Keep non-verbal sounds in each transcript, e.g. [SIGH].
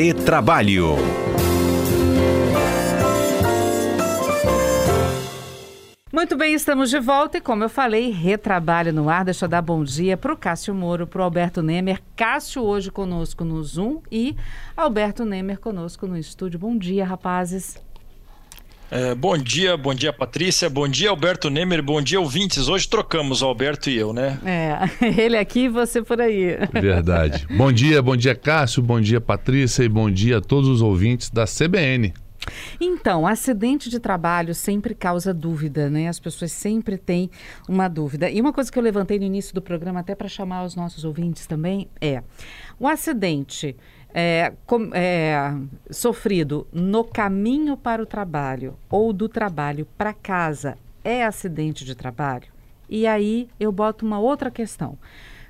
Retrabalho. Muito bem, estamos de volta e como eu falei, retrabalho no ar. Deixa eu dar bom dia para o Cássio Moro, para o Alberto Nemer. Cássio hoje conosco no Zoom e Alberto Nemer conosco no estúdio. Bom dia, rapazes. É, bom dia, bom dia Patrícia, bom dia Alberto Nemer, bom dia ouvintes. Hoje trocamos o Alberto e eu, né? É, [LAUGHS] ele aqui e você por aí. Verdade. [LAUGHS] bom dia, bom dia Cássio, bom dia Patrícia e bom dia a todos os ouvintes da CBN. Então, acidente de trabalho sempre causa dúvida, né? As pessoas sempre têm uma dúvida. E uma coisa que eu levantei no início do programa, até para chamar os nossos ouvintes também, é: o acidente é, com, é, sofrido no caminho para o trabalho ou do trabalho para casa é acidente de trabalho? E aí eu boto uma outra questão.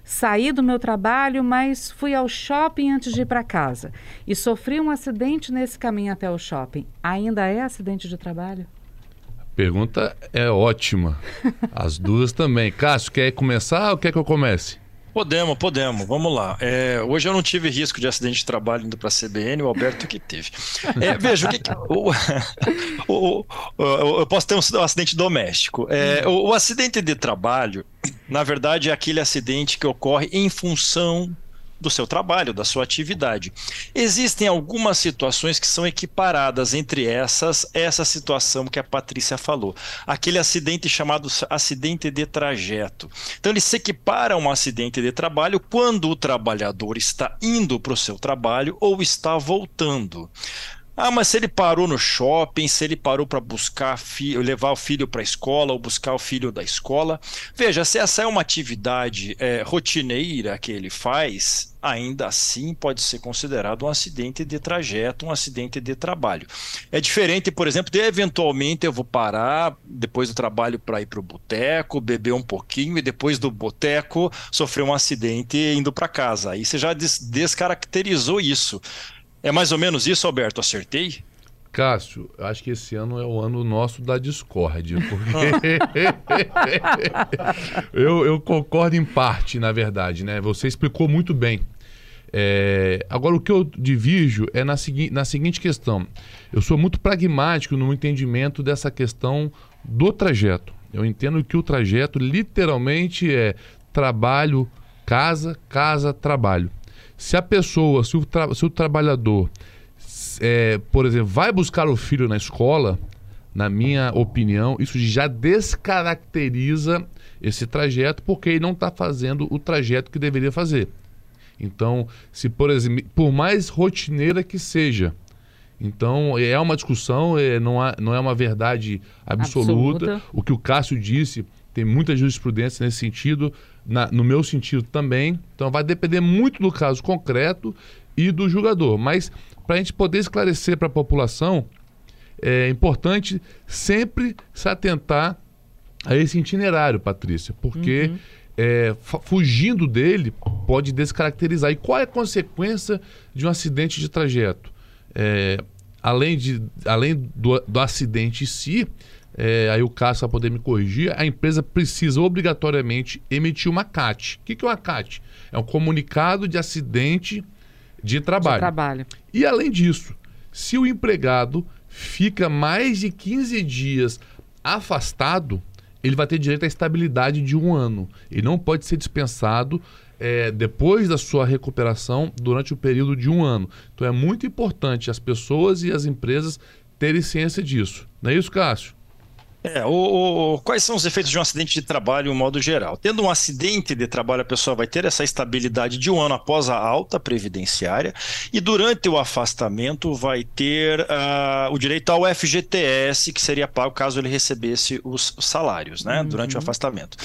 Saí do meu trabalho, mas fui ao shopping antes de ir para casa e sofri um acidente nesse caminho até o shopping. Ainda é acidente de trabalho? Pergunta é ótima. [LAUGHS] As duas também. Cássio, quer começar ou quer que eu comece? Podemos, podemos. Vamos lá. É, hoje eu não tive risco de acidente de trabalho indo para a CBN, o Alberto que teve. É, veja, o que, que o, [LAUGHS] o, o, eu posso ter um, acidente doméstico. É, o, acidente de trabalho, na verdade, é aquele acidente que ocorre em função do seu trabalho, da sua atividade. Existem algumas situações que são equiparadas entre essas, essa situação que a Patrícia falou. Aquele acidente chamado acidente de trajeto. Então, ele se equipara a um acidente de trabalho quando o trabalhador está indo para o seu trabalho ou está voltando. Ah, mas se ele parou no shopping, se ele parou para buscar filho, levar o filho para a escola ou buscar o filho da escola. Veja, se essa é uma atividade é, rotineira que ele faz, ainda assim pode ser considerado um acidente de trajeto, um acidente de trabalho. É diferente, por exemplo, de eventualmente eu vou parar depois do trabalho para ir para o boteco, beber um pouquinho e depois do boteco sofrer um acidente indo para casa. Aí você já des descaracterizou isso. É mais ou menos isso, Alberto? Acertei? Cássio, acho que esse ano é o ano nosso da discórdia, porque [LAUGHS] eu, eu, concordo em parte, na verdade, né? Você explicou muito bem. É... Agora, o que eu divijo é na, segui na seguinte questão. Eu sou muito pragmático no entendimento dessa questão do trajeto. Eu entendo que o trajeto literalmente é trabalho, casa, casa, trabalho. Se a pessoa, se o, tra se o trabalhador, é, por exemplo, vai buscar o filho na escola, na minha opinião, isso já descaracteriza esse trajeto porque ele não está fazendo o trajeto que deveria fazer. Então, se por exemplo, por mais rotineira que seja, então é uma discussão, é, não, há, não é uma verdade absoluta. absoluta. O que o Cássio disse tem muita jurisprudência nesse sentido, na, no meu sentido também. Então vai depender muito do caso concreto e do julgador. Mas para a gente poder esclarecer para a população, é importante sempre se atentar a esse itinerário, Patrícia, porque uhum. é, fugindo dele pode descaracterizar. E qual é a consequência de um acidente de trajeto? É, além de, além do, do acidente em si, é, aí o Cássio vai poder me corrigir, a empresa precisa obrigatoriamente emitir uma CAT. O que, que é uma CAT? É um comunicado de acidente de trabalho. de trabalho. E além disso, se o empregado fica mais de 15 dias afastado, ele vai ter direito à estabilidade de um ano. Ele não pode ser dispensado é, depois da sua recuperação durante o período de um ano. Então é muito importante as pessoas e as empresas terem ciência disso. Não é isso, Cássio? É, o, o, quais são os efeitos de um acidente de trabalho, no modo geral? Tendo um acidente de trabalho, a pessoa vai ter essa estabilidade de um ano após a alta previdenciária e durante o afastamento vai ter uh, o direito ao FGTS, que seria pago caso ele recebesse os salários, né, uhum. durante o afastamento.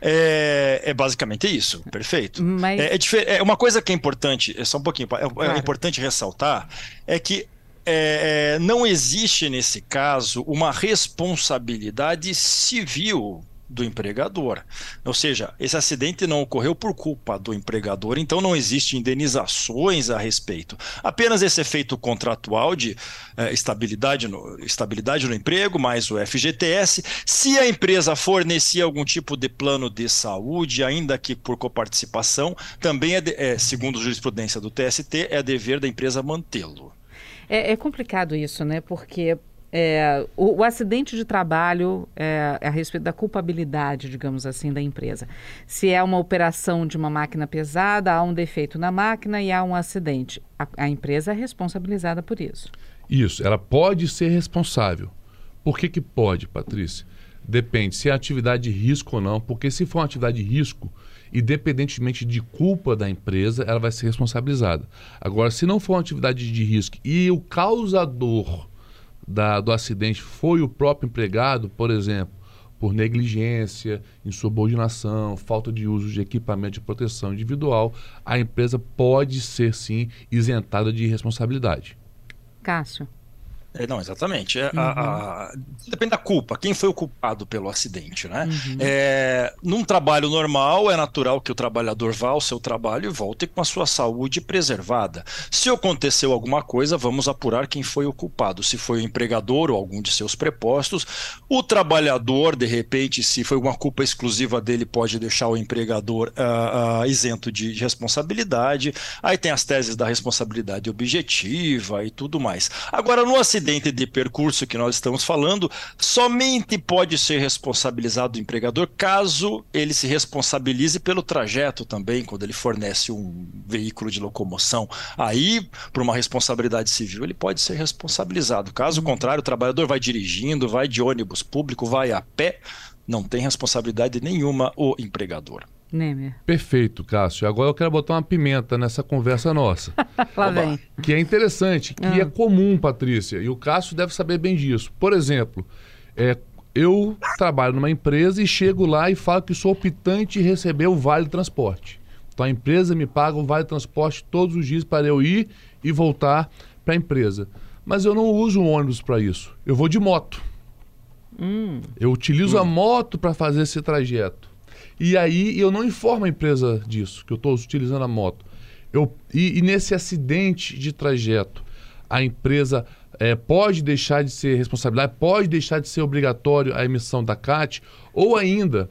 É, é, basicamente isso, perfeito. Mas... É, é, é, uma coisa que é importante, é só um pouquinho, é, é claro. é importante ressaltar, é que é, é, não existe nesse caso uma responsabilidade civil do empregador. Ou seja, esse acidente não ocorreu por culpa do empregador, então não existe indenizações a respeito. Apenas esse efeito contratual de eh, estabilidade, no, estabilidade no emprego, mais o FGTS. Se a empresa fornecia algum tipo de plano de saúde, ainda que por coparticipação, também é, de, é segundo a jurisprudência do TST, é dever da empresa mantê-lo. É, é, complicado isso, né? Porque é, o, o, acidente de trabalho é, é, a respeito da culpabilidade, digamos assim, da empresa. Se é uma operação de uma máquina pesada, há um defeito na máquina e há um acidente. A, a empresa é responsabilizada por isso. Isso, ela pode ser responsável. Por que, que pode, Patrícia? Depende se é atividade de risco ou não, porque se for uma atividade de risco, independentemente de culpa da empresa, ela vai ser responsabilizada. Agora, se não for uma atividade de risco e o causador da, do acidente foi o próprio empregado, por exemplo, por negligência, insubordinação, falta de uso de equipamento de proteção individual, a empresa pode ser sim isentada de responsabilidade. Cássio. É, não, exatamente. É, uhum. a, a, depende da culpa, quem foi o culpado pelo acidente, né? Uhum. É, num trabalho normal, é natural que o trabalhador vá ao seu trabalho e volte com a sua saúde preservada. Se aconteceu alguma coisa, vamos apurar quem foi o culpado. Se foi o empregador ou algum de seus prepostos, o trabalhador, de repente, se foi uma culpa exclusiva dele, pode deixar o empregador uh, uh, isento de, de responsabilidade. Aí tem as teses da responsabilidade objetiva e tudo mais. Agora, no acidente, acidente de percurso que nós estamos falando, somente pode ser responsabilizado o empregador caso ele se responsabilize pelo trajeto também, quando ele fornece um veículo de locomoção. Aí, por uma responsabilidade civil, ele pode ser responsabilizado. Caso contrário, o trabalhador vai dirigindo, vai de ônibus público, vai a pé, não tem responsabilidade nenhuma o empregador. Nemer. Perfeito, Cássio. Agora eu quero botar uma pimenta nessa conversa nossa. [LAUGHS] Lá vem. Que é interessante, que ah. é comum, Patrícia, e o Cássio deve saber bem disso. Por exemplo, é, eu trabalho numa empresa e chego lá e falo que sou optante em receber o Vale Transporte. Então a empresa me paga o Vale Transporte todos os dias para eu ir e voltar para a empresa. Mas eu não uso o ônibus para isso. Eu vou de moto. Hum. Eu utilizo hum. a moto para fazer esse trajeto. E aí eu não informo a empresa disso, que eu estou utilizando a moto. Eu, e, e, nesse acidente de trajeto, a empresa é, pode deixar de ser responsabilidade, pode deixar de ser obrigatório a emissão da CAT, ou ainda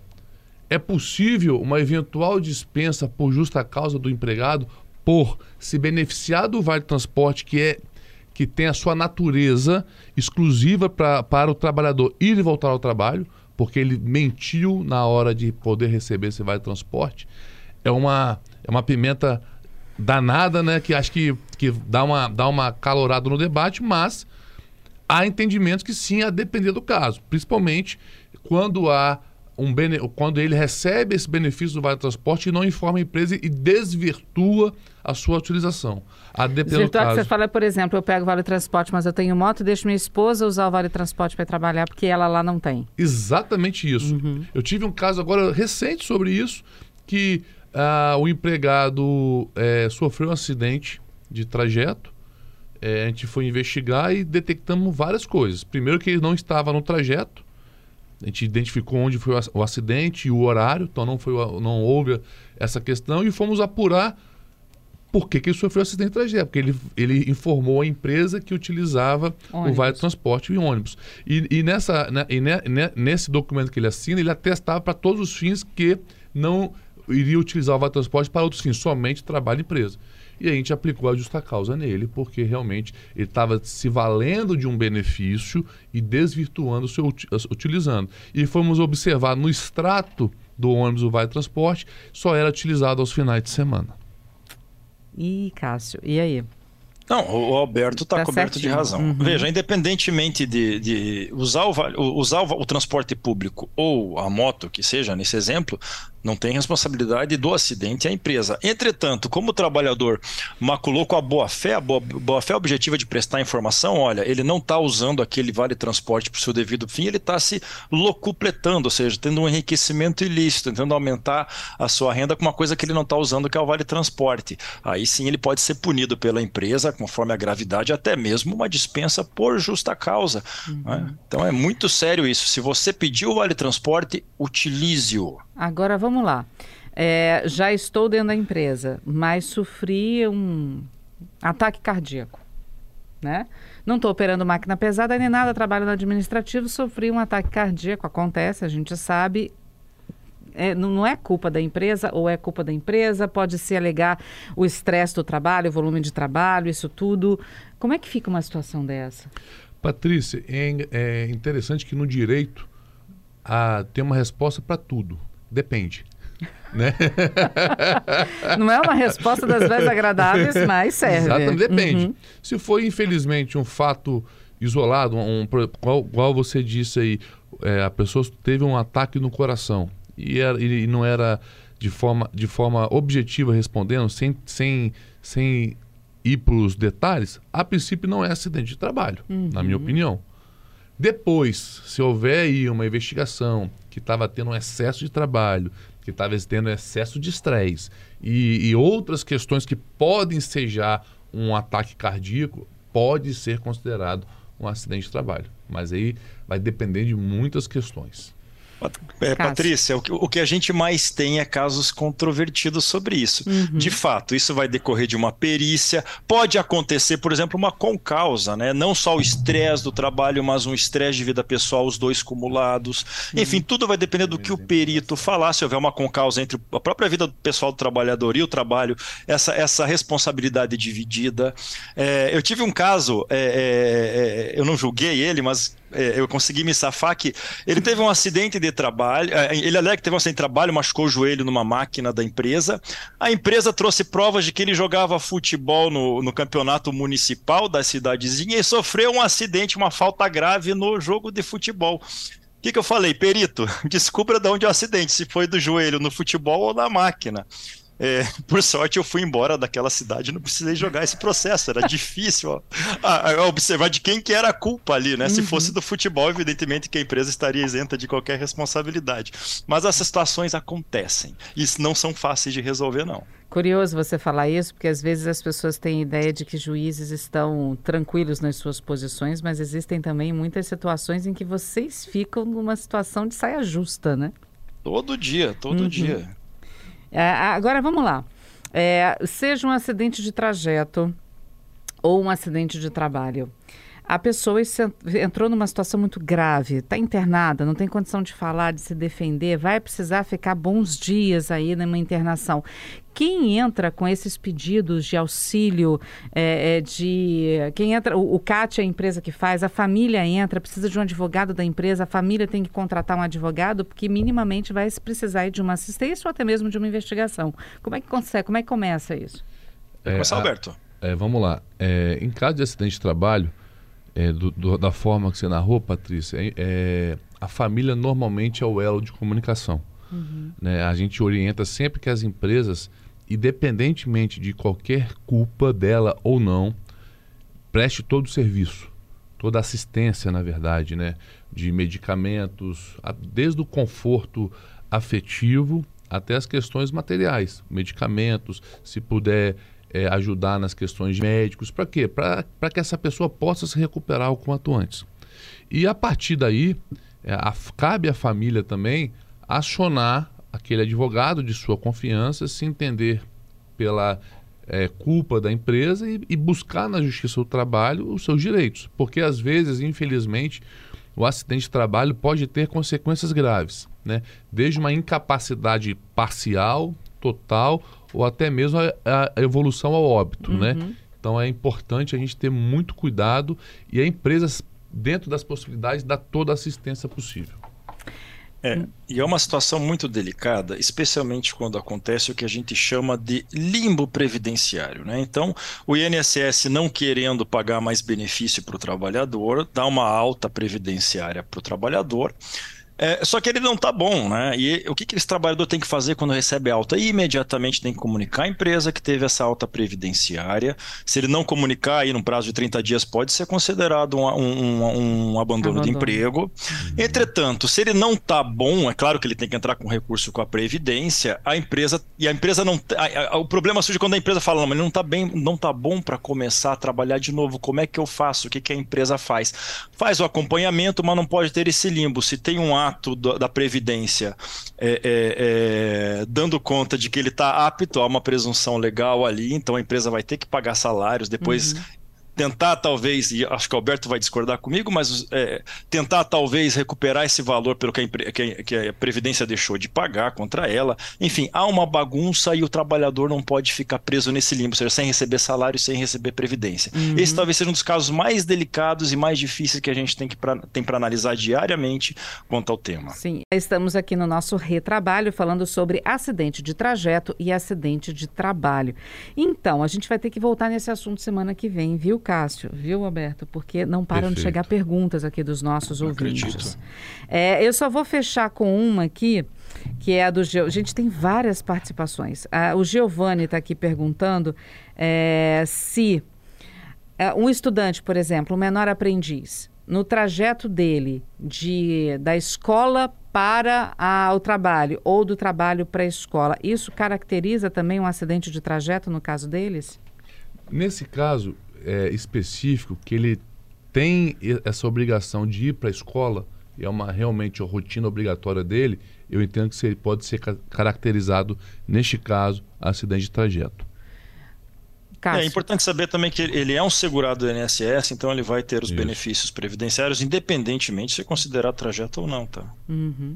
é possível uma eventual dispensa por justa causa do empregado por se beneficiar do vale transporte que é que tem a sua natureza exclusiva pra, para o trabalhador ir e voltar ao trabalho, porque ele mentiu na hora de poder receber esse vale transporte, é uma, é uma pimenta danada, né? Que acho que, que dá, uma, dá uma calorada no debate, mas há entendimentos que sim, a depender do caso. Principalmente quando há um bene... quando ele recebe esse benefício do Vale Transporte e não informa a empresa e desvirtua a sua utilização. A depender do caso. você fala, por exemplo, eu pego o Vale Transporte, mas eu tenho moto, deixo minha esposa usar o Vale Transporte para trabalhar porque ela lá não tem. Exatamente isso. Uhum. Eu tive um caso agora recente sobre isso, que uh, o empregado é, sofreu um acidente de trajeto. É, a gente foi investigar e detectamos várias coisas. Primeiro que ele não estava no trajeto, a gente identificou onde foi o acidente e o horário, então não, foi, não houve essa questão e fomos apurar por que, que ele sofreu acidente de trajeto, porque ele, ele informou a empresa que utilizava ônibus. o Vale Transporte e ônibus. E, e, nessa, né, e ne, ne, nesse documento que ele assina, ele atestava para todos os fins que não iria utilizar o Vale Transporte para outros fins, somente trabalho e empresa. E a gente aplicou a justa causa nele, porque realmente ele estava se valendo de um benefício e desvirtuando o seu utilizando. E fomos observar no extrato do ônibus do Vale Transporte, só era utilizado aos finais de semana. Ih, Cássio, e aí? Não, o Alberto está tá coberto certinho. de razão. Uhum. Veja, independentemente de, de usar, o, usar o, o, transporte público ou a moto, que seja nesse exemplo, Não tem responsabilidade do acidente a empresa. Entretanto, como o trabalhador maculou com a boa-fé, a boa-fé objetiva de prestar informação, olha, ele não está usando aquele vale transporte para o seu devido fim, ele está se locupletando, ou seja, tendo um enriquecimento ilícito, tentando aumentar a sua renda com uma coisa que ele não está usando, que é o vale transporte. Aí sim ele pode ser punido pela empresa, conforme a gravidade, até mesmo uma dispensa por justa causa. Uhum. Né? Então é muito sério isso. Se você pediu o vale transporte, utilize-o. Agora vamos lá. É, já estou dentro da empresa, mas sofri um ataque cardíaco. Né? Não estou operando máquina pesada nem nada, trabalho no administrativo, sofri um ataque cardíaco, acontece, a gente sabe. É, não é culpa da empresa ou é culpa da empresa, pode se alegar o estresse do trabalho, o volume de trabalho, isso tudo. Como é que fica uma situação dessa? Patrícia, é, é interessante que no direito a, tem uma resposta para tudo. Depende. Né? [LAUGHS] Não é uma resposta das mais agradáveis, mas serve. Exatamente, depende. Uhum. Se foi, infelizmente, um fato isolado, um, qual, qual você disse aí, é, a pessoa teve um ataque no coração e, era, e não era de forma, de forma objetiva respondendo, sem, sem, sem ir para os detalhes, a princípio não é acidente de trabalho, uhum. na minha opinião. Depois, se houver aí uma investigação que estava tendo um excesso de trabalho, que estava tendo excesso de estresse e, e, outras questões que podem sejar um ataque cardíaco, pode ser considerado um acidente de trabalho. Mas aí vai depender de muitas questões. É, Patrícia, o que, o que, a gente mais tem é casos controvertidos sobre isso. Uhum. De fato, isso vai decorrer de uma perícia. Pode acontecer, por exemplo, uma concausa, né? Não só o estresse do trabalho, mas um estresse de vida pessoal, os dois cumulados. Uhum. Enfim, tudo vai depender do que o perito falar. Se houver uma concausa entre a própria vida pessoal do trabalhador e o trabalho, essa, essa responsabilidade dividida. É, eu tive um caso, é, é, é eu não julguei ele, mas é, eu consegui me safar que ele teve um acidente de trabalho, é, ele alega que teve um acidente de trabalho, machucou o joelho numa máquina da empresa. A empresa trouxe provas de que ele jogava futebol no, no campeonato municipal da cidadezinha e sofreu um acidente, uma falta grave no jogo de futebol. O que, que eu falei, perito? [LAUGHS] Descubra de onde é o acidente, se foi do joelho no futebol ou na máquina. É, por sorte, eu fui embora daquela cidade, não precisei jogar esse processo, era difícil ó, a, a observar de quem que era a culpa ali, né? Uhum. Se fosse do futebol, evidentemente que a empresa estaria isenta de qualquer responsabilidade. Mas essas situações acontecem e não são fáceis de resolver, não. Curioso você falar isso, porque às vezes as pessoas têm ideia de que juízes estão tranquilos nas suas posições, mas existem também muitas situações em que vocês ficam numa situação de saia justa, né? Todo dia, todo uhum. dia. É, agora vamos lá. É, seja um acidente de trajeto ou um acidente de trabalho. A pessoa entrou numa situação muito grave, está internada, não tem condição de falar, de se defender, vai precisar ficar bons dias aí numa internação quem entra com esses pedidos de auxílio, é, é de quem entra, o, o CAT é a empresa que faz, a família entra, precisa de um advogado da empresa, a família tem que contratar um advogado, porque minimamente vai precisar de uma assistência ou até mesmo de uma investigação. Como é que consegue, como é que começa isso? É, começar, Alberto. É, vamos lá. É, em caso de acidente de trabalho, é, do, do, da forma que você narrou, Patrícia, é, é, a família normalmente é o elo de comunicação. Uhum. Né? A gente orienta sempre que as empresas independentemente de qualquer culpa dela ou não, preste todo o serviço, toda a assistência, na verdade, né? De medicamentos, desde o conforto afetivo até as questões materiais, medicamentos, se puder é, ajudar nas questões de médicos, para quê? Para que essa pessoa possa se recuperar o quanto antes. E a partir daí, é, a, cabe à família também acionar aquele advogado de sua confiança se entender pela é, culpa da empresa e, e, buscar na justiça do trabalho os seus direitos. Porque às vezes, infelizmente, o acidente de trabalho pode ter consequências graves, né? desde uma incapacidade parcial, total, ou até mesmo a, a evolução ao óbito. Né? Uhum. Né? Então é importante a gente ter muito cuidado e a empresa, dentro das possibilidades, dar toda a assistência possível. É, e é uma situação muito delicada, especialmente quando acontece o que a gente chama de limbo previdenciário. Né? Então, o INSS não querendo pagar mais benefício para o trabalhador, dá uma alta previdenciária para o trabalhador. É, só que ele não está bom, né? E o que, que esse trabalhador tem que fazer quando recebe alta? E imediatamente tem que comunicar à empresa que teve essa alta previdenciária. Se ele não comunicar aí no prazo de 30 dias, pode ser considerado um, um, um abandono, abandono, do emprego. Uhum. Entretanto, se ele não está bom, é claro que ele tem que entrar com recurso com a Previdência, a empresa. E a empresa não. A, a, o problema surge quando a empresa fala, não, mas não está bem, não está bom para começar a trabalhar de novo. Como é que eu faço? O que, que a empresa faz? Faz o acompanhamento, mas não pode ter esse limbo. Se tem um ato da Previdência é, é, é, dando conta de que ele está apto a uma presunção legal ali, então a empresa vai ter que pagar salários, depois uhum tentar talvez, e acho que o Alberto vai discordar comigo, mas é, tentar talvez recuperar esse valor pelo que a, que, que a, Previdência deixou de pagar contra ela. Enfim, há uma bagunça e o trabalhador não pode ficar preso nesse limbo, ou seja, sem receber salário, sem receber Previdência. Uhum. Esse talvez seja um dos casos mais delicados e mais difíceis que a gente tem para analisar diariamente quanto ao tema. Sim, estamos aqui no nosso retrabalho falando sobre acidente de trajeto e acidente de trabalho. Então, a gente vai ter que voltar nesse assunto semana que vem, viu, Cássio, viu, Alberto? Porque não param Perfeito. de chegar perguntas aqui dos nossos não ouvintes. É, eu só vou fechar com uma aqui, que é a do Geo. Gente, tem várias participações. Ah, o Giovanni está aqui perguntando é, se é, um estudante, por exemplo, um menor aprendiz, no trajeto dele de, da escola para a, o trabalho ou do trabalho para a escola, isso caracteriza também um acidente de trajeto no caso deles? Nesse caso, é, específico que ele tem essa obrigação de ir para a escola, e é uma realmente a rotina obrigatória dele, eu entendo que ele pode ser caracterizado, neste caso, acidente de trajeto. É importante saber também que ele é um segurado do INSS, então ele vai ter os Isso. benefícios previdenciários, independentemente de ser considerado trajeto ou não, tá? Uhum.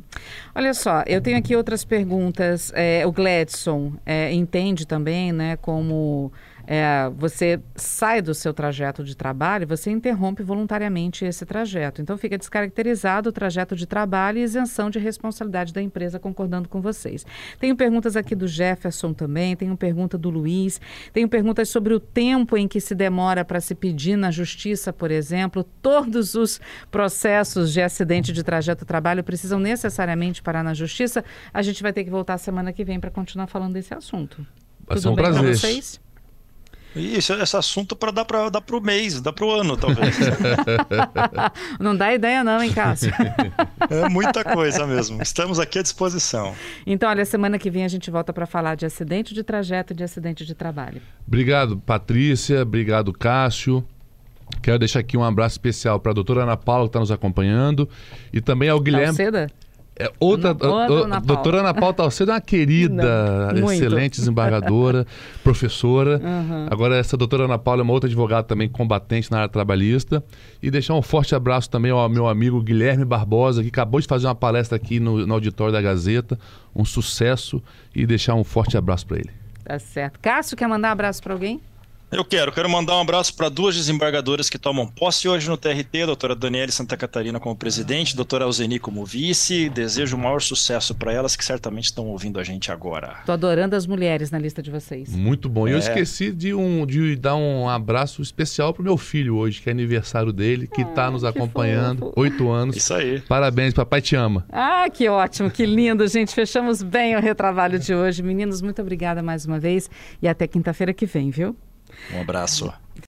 Olha só, eu tenho aqui outras perguntas. É, o Gladson é, entende também, né, como é, você sai do seu trajeto de trabalho, você interrompe voluntariamente esse trajeto. Então fica descaracterizado o trajeto de trabalho e isenção de responsabilidade da empresa, concordando com vocês. Tenho perguntas aqui do Jefferson também, tenho pergunta do Luiz, tenho perguntas sobre o tempo em que se demora para se pedir na justiça, por exemplo. Todos os processos de acidente de trajeto de trabalho precisam necessariamente parar na justiça. A gente vai ter que voltar semana que vem para continuar falando desse assunto. Vai Tudo um bem prazer. Isso, esse assunto para dar para dar o mês, dar para o ano, talvez. [LAUGHS] não dá ideia não, hein, Cássio? [LAUGHS] é muita coisa mesmo. Estamos aqui à disposição. Então, olha, semana que vem a gente volta para falar de acidente de trajeto e de acidente de trabalho. Obrigado, Patrícia. Obrigado, Cássio. Quero deixar aqui um abraço especial para a doutora Ana Paula, que está nos acompanhando, e também ao Guilherme. Calceda? É, outra, a, a, doutora Ana Paula Talcedo é uma querida, Não, excelente desembargadora, [LAUGHS] professora. Uhum. Agora, essa doutora Ana Paula é uma outra advogada também combatente na área trabalhista. E deixar um forte abraço também ao meu amigo Guilherme Barbosa, que acabou de fazer uma palestra aqui no, no auditório da Gazeta. Um sucesso e deixar um forte abraço para ele. Tá certo. Cássio, quer mandar um abraço para alguém? Eu quero, quero mandar um abraço para duas desembargadoras que tomam posse hoje no TRT, a doutora Daniele Santa Catarina como presidente, a doutora Alzeni como vice. Desejo o maior sucesso para elas que certamente estão ouvindo a gente agora. Tô adorando as mulheres na lista de vocês. Muito bom. E é. eu esqueci de, um, de dar um abraço especial pro meu filho hoje, que é aniversário dele, que está nos acompanhando, oito anos. Isso aí. Parabéns, papai te ama. Ah, que ótimo, que lindo, gente. Fechamos bem o retrabalho de hoje. Meninos, muito obrigada mais uma vez e até quinta-feira que vem, viu? Um abraço.